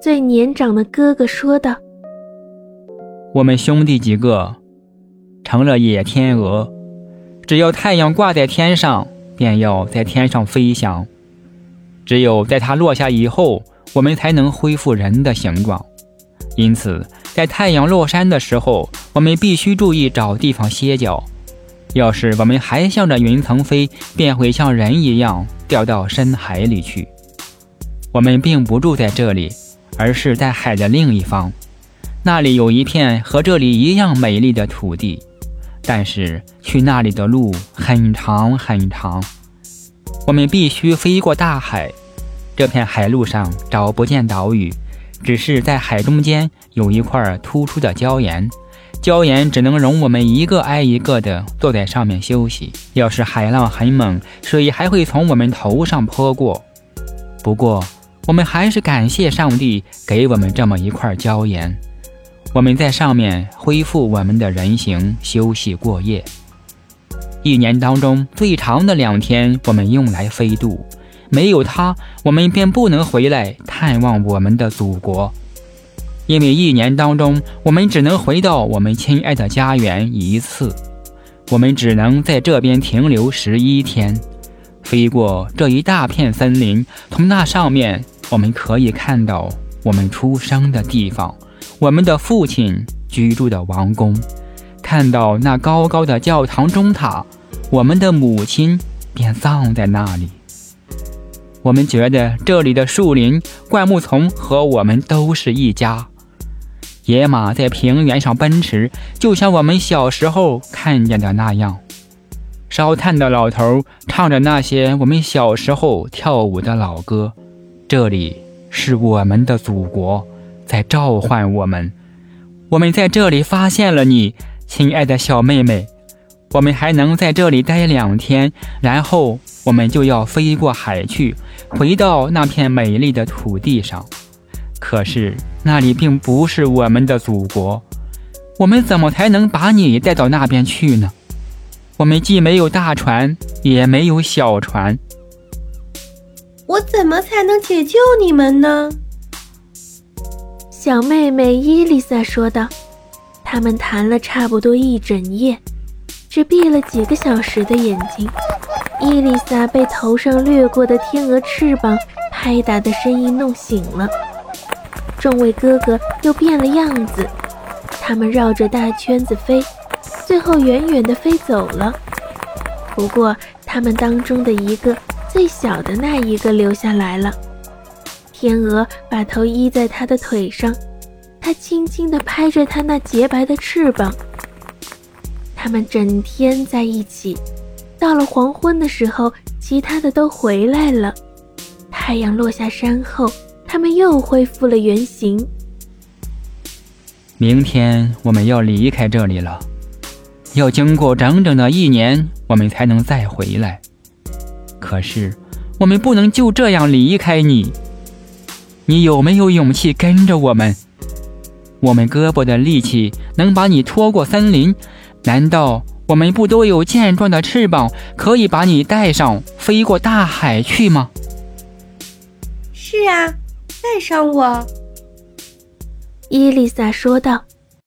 最年长的哥哥说道：“我们兄弟几个成了野天鹅，只要太阳挂在天上，便要在天上飞翔。只有在它落下以后，我们才能恢复人的形状。因此，在太阳落山的时候，我们必须注意找地方歇脚。要是我们还向着云层飞，便会像人一样掉到深海里去。我们并不住在这里，而是在海的另一方，那里有一片和这里一样美丽的土地，但是去那里的路很长很长。我们必须飞过大海，这片海路上找不见岛屿，只是在海中间有一块突出的礁岩。礁岩只能容我们一个挨一个的坐在上面休息。要是海浪很猛，水还会从我们头上泼过。不过，我们还是感谢上帝给我们这么一块椒盐，我们在上面恢复我们的人形，休息过夜。一年当中最长的两天，我们用来飞渡。没有它，我们便不能回来探望我们的祖国。因为一年当中，我们只能回到我们亲爱的家园一次，我们只能在这边停留十一天，飞过这一大片森林，从那上面我们可以看到我们出生的地方，我们的父亲居住的王宫，看到那高高的教堂钟塔，我们的母亲便葬在那里。我们觉得这里的树林、灌木丛和我们都是一家。野马在平原上奔驰，就像我们小时候看见的那样。烧炭的老头唱着那些我们小时候跳舞的老歌。这里是我们的祖国，在召唤我们。我们在这里发现了你，亲爱的小妹妹。我们还能在这里待两天，然后我们就要飞过海去，回到那片美丽的土地上。可是那里并不是我们的祖国，我们怎么才能把你带到那边去呢？我们既没有大船，也没有小船。我怎么才能解救你们呢？小妹妹伊丽莎说道。他们谈了差不多一整夜，只闭了几个小时的眼睛。伊丽莎被头上掠过的天鹅翅膀拍打的声音弄醒了。众位哥哥又变了样子，他们绕着大圈子飞，最后远远地飞走了。不过，他们当中的一个最小的那一个留下来了。天鹅把头依在他的腿上，它轻轻地拍着它那洁白的翅膀。他们整天在一起，到了黄昏的时候，其他的都回来了。太阳落下山后。他们又恢复了原形。明天我们要离开这里了，要经过整整的一年，我们才能再回来。可是，我们不能就这样离开你。你有没有勇气跟着我们？我们胳膊的力气能把你拖过森林？难道我们不都有健壮的翅膀，可以把你带上，飞过大海去吗？是啊。带上我，伊丽莎说道。